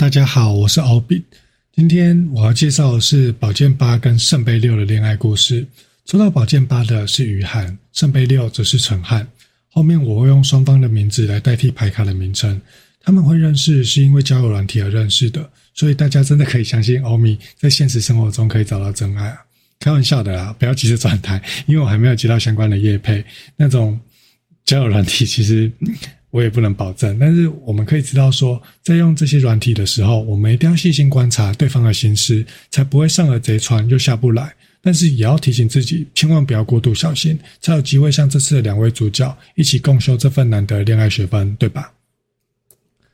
大家好，我是奥比。今天我要介绍的是宝剑八跟圣杯六的恋爱故事。抽到宝剑八的是于涵，圣杯六则是陈汉。后面我会用双方的名字来代替牌卡的名称。他们会认识是因为交友软体而认识的，所以大家真的可以相信欧米在现实生活中可以找到真爱啊！开玩笑的啦，不要急着转台，因为我还没有接到相关的业配。那种交友软体其实。我也不能保证，但是我们可以知道说，在用这些软体的时候，我们一定要细心观察对方的心思，才不会上了贼船又下不来。但是也要提醒自己，千万不要过度小心，才有机会像这次的两位主角一起共修这份难得恋爱学分，对吧？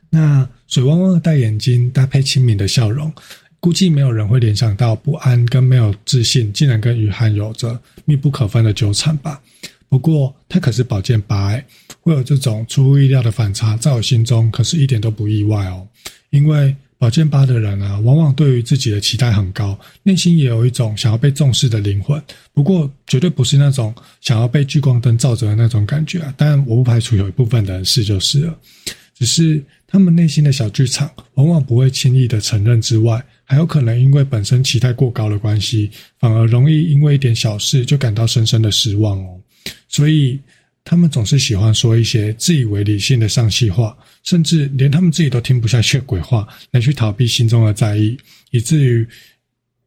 那水汪汪的大眼睛搭配亲民的笑容，估计没有人会联想到不安跟没有自信，竟然跟雨涵有着密不可分的纠缠吧。不过他可是宝剑八哎，会有这种出乎意料的反差，在我心中可是一点都不意外哦。因为宝剑八的人啊，往往对于自己的期待很高，内心也有一种想要被重视的灵魂。不过绝对不是那种想要被聚光灯照着的那种感觉啊。当然，我不排除有一部分的人是就是了，只是他们内心的小剧场，往往不会轻易的承认之外，还有可能因为本身期待过高的关系，反而容易因为一点小事就感到深深的失望哦。所以，他们总是喜欢说一些自以为理性的丧气话，甚至连他们自己都听不下去的鬼话，来去逃避心中的在意，以至于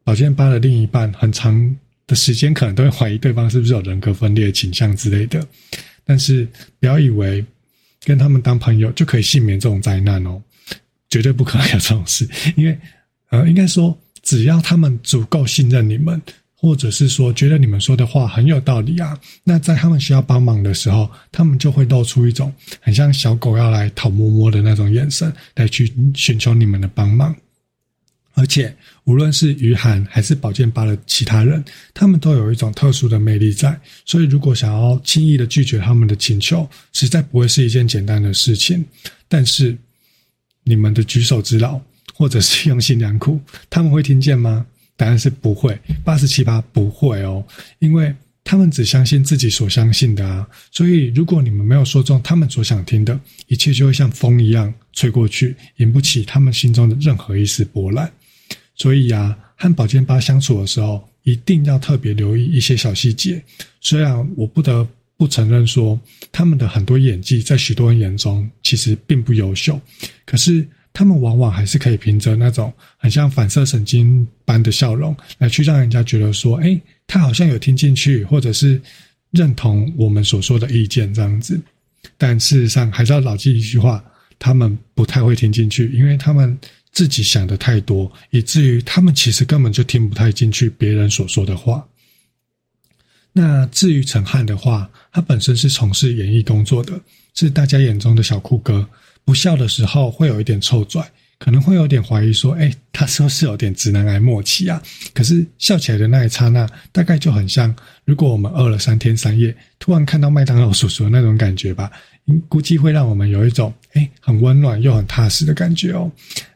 宝剑八的另一半很长的时间可能都会怀疑对方是不是有人格分裂倾向之类的。但是，不要以为跟他们当朋友就可以幸免这种灾难哦，绝对不可能有这种事。因为，呃，应该说，只要他们足够信任你们。或者是说觉得你们说的话很有道理啊，那在他们需要帮忙的时候，他们就会露出一种很像小狗要来讨摸摸的那种眼神，来去寻求你们的帮忙。而且无论是于涵还是宝剑八的其他人，他们都有一种特殊的魅力在，所以如果想要轻易的拒绝他们的请求，实在不会是一件简单的事情。但是你们的举手之劳，或者是用心良苦，他们会听见吗？答案是不会，八十七八不会哦，因为他们只相信自己所相信的啊。所以，如果你们没有说中他们所想听的，一切就会像风一样吹过去，引不起他们心中的任何一丝波澜。所以啊，和宝剑八相处的时候，一定要特别留意一些小细节。虽然我不得不承认说，他们的很多演技在许多人眼中其实并不优秀，可是。他们往往还是可以凭着那种很像反射神经般的笑容，来去让人家觉得说，哎，他好像有听进去，或者是认同我们所说的意见这样子。但事实上，还是要牢记一句话：他们不太会听进去，因为他们自己想的太多，以至于他们其实根本就听不太进去别人所说的话。那至于陈汉的话，他本身是从事演艺工作的，是大家眼中的小酷哥。不笑的时候会有一点臭拽，可能会有点怀疑说：“哎，他是不是有点直男癌末期啊？”可是笑起来的那一刹那，大概就很像如果我们饿了三天三夜，突然看到麦当劳叔叔的那种感觉吧。估计会让我们有一种哎很温暖又很踏实的感觉哦。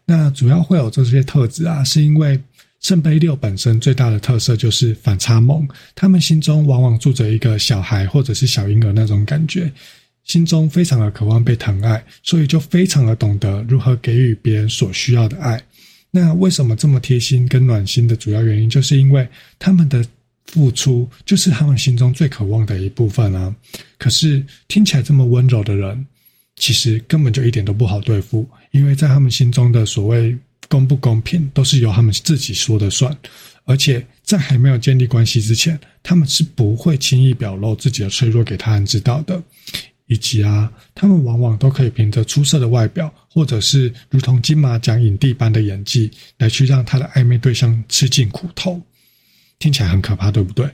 那主要会有这些特质啊，是因为圣杯六本身最大的特色就是反差萌，他们心中往往住着一个小孩或者是小婴儿那种感觉。心中非常的渴望被疼爱，所以就非常的懂得如何给予别人所需要的爱。那为什么这么贴心跟暖心的主要原因，就是因为他们的付出就是他们心中最渴望的一部分啊。可是听起来这么温柔的人，其实根本就一点都不好对付，因为在他们心中的所谓公不公平，都是由他们自己说的算。而且在还没有建立关系之前，他们是不会轻易表露自己的脆弱给他人知道的。以及啊，他们往往都可以凭着出色的外表，或者是如同金马奖影帝般的演技，来去让他的暧昧对象吃尽苦头。听起来很可怕，对不对？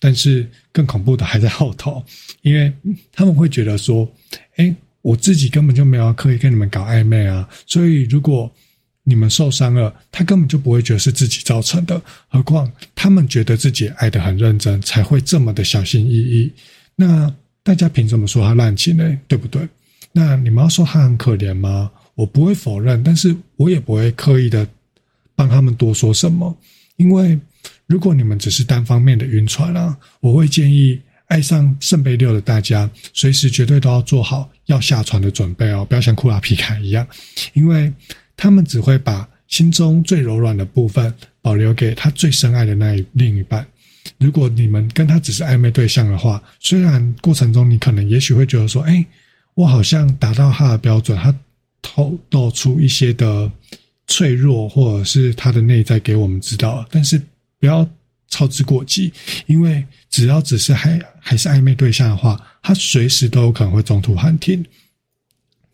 但是更恐怖的还在后头，因为他们会觉得说：“哎，我自己根本就没有刻意跟你们搞暧昧啊，所以如果你们受伤了，他根本就不会觉得是自己造成的。何况他们觉得自己爱得很认真，才会这么的小心翼翼。”那。大家凭什么说他滥情呢？对不对？那你们要说他很可怜吗？我不会否认，但是我也不会刻意的帮他们多说什么。因为如果你们只是单方面的晕船啊，我会建议爱上圣杯六的大家，随时绝对都要做好要下船的准备哦，不要像库拉皮卡一样，因为。他们只会把心中最柔软的部分保留给他最深爱的那一另一半。如果你们跟他只是暧昧对象的话，虽然过程中你可能也许会觉得说，哎，我好像达到他的标准，他透露出一些的脆弱，或者是他的内在给我们知道，但是不要操之过急，因为只要只是还还是暧昧对象的话，他随时都有可能会中途喊停。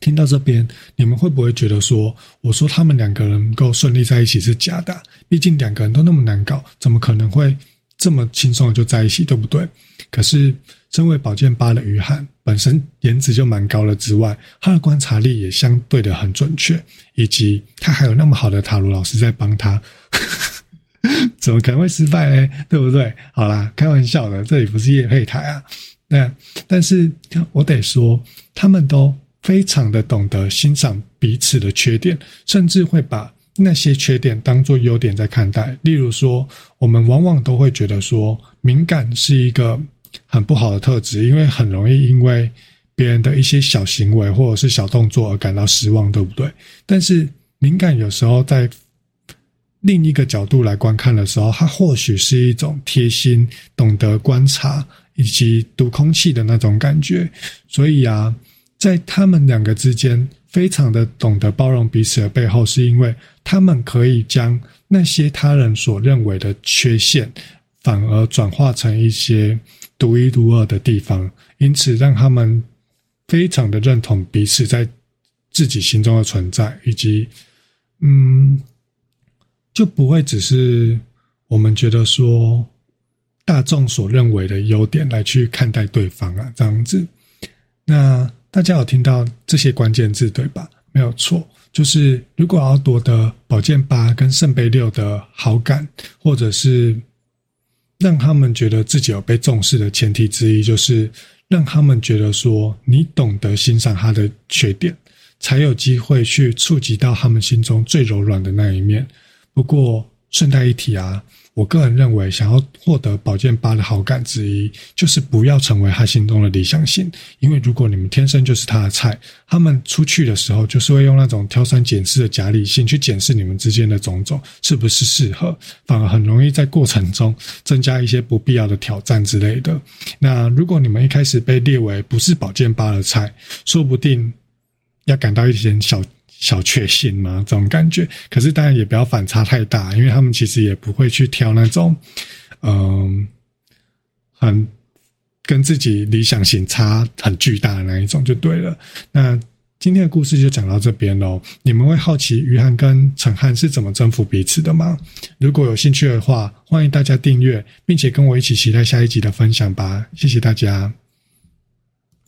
听到这边，你们会不会觉得说，我说他们两个人能够顺利在一起是假的？毕竟两个人都那么难搞，怎么可能会？这么轻松的就在一起，对不对？可是，身为宝剑八的于翰，本身颜值就蛮高了，之外，他的观察力也相对的很准确，以及他还有那么好的塔罗老师在帮他，怎么可能会失败呢？对不对？好啦，开玩笑的，这里不是夜配台啊。那但是我得说，他们都非常的懂得欣赏彼此的缺点，甚至会把。那些缺点当做优点在看待，例如说，我们往往都会觉得说，敏感是一个很不好的特质，因为很容易因为别人的一些小行为或者是小动作而感到失望，对不对？但是敏感有时候在另一个角度来观看的时候，它或许是一种贴心、懂得观察以及读空气的那种感觉。所以啊，在他们两个之间。非常的懂得包容彼此的背后，是因为他们可以将那些他人所认为的缺陷，反而转化成一些独一无二的地方，因此让他们非常的认同彼此在自己心中的存在，以及嗯，就不会只是我们觉得说大众所认为的优点来去看待对方啊，这样子，那。大家有听到这些关键字对吧？没有错，就是如果要夺得宝剑八跟圣杯六的好感，或者是让他们觉得自己有被重视的前提之一，就是让他们觉得说你懂得欣赏他的缺点，才有机会去触及到他们心中最柔软的那一面。不过顺带一提啊。我个人认为，想要获得宝剑八的好感之一，就是不要成为他心中的理想型。因为如果你们天生就是他的菜，他们出去的时候就是会用那种挑三拣四的假理性去检视你们之间的种种是不是适合，反而很容易在过程中增加一些不必要的挑战之类的。那如果你们一开始被列为不是宝剑八的菜，说不定要感到一点小。小确幸吗？这种感觉，可是当然也不要反差太大，因为他们其实也不会去挑那种，嗯，很跟自己理想型差很巨大的那一种就对了。那今天的故事就讲到这边喽。你们会好奇于汉跟陈汉是怎么征服彼此的吗？如果有兴趣的话，欢迎大家订阅，并且跟我一起期待下一集的分享吧。谢谢大家。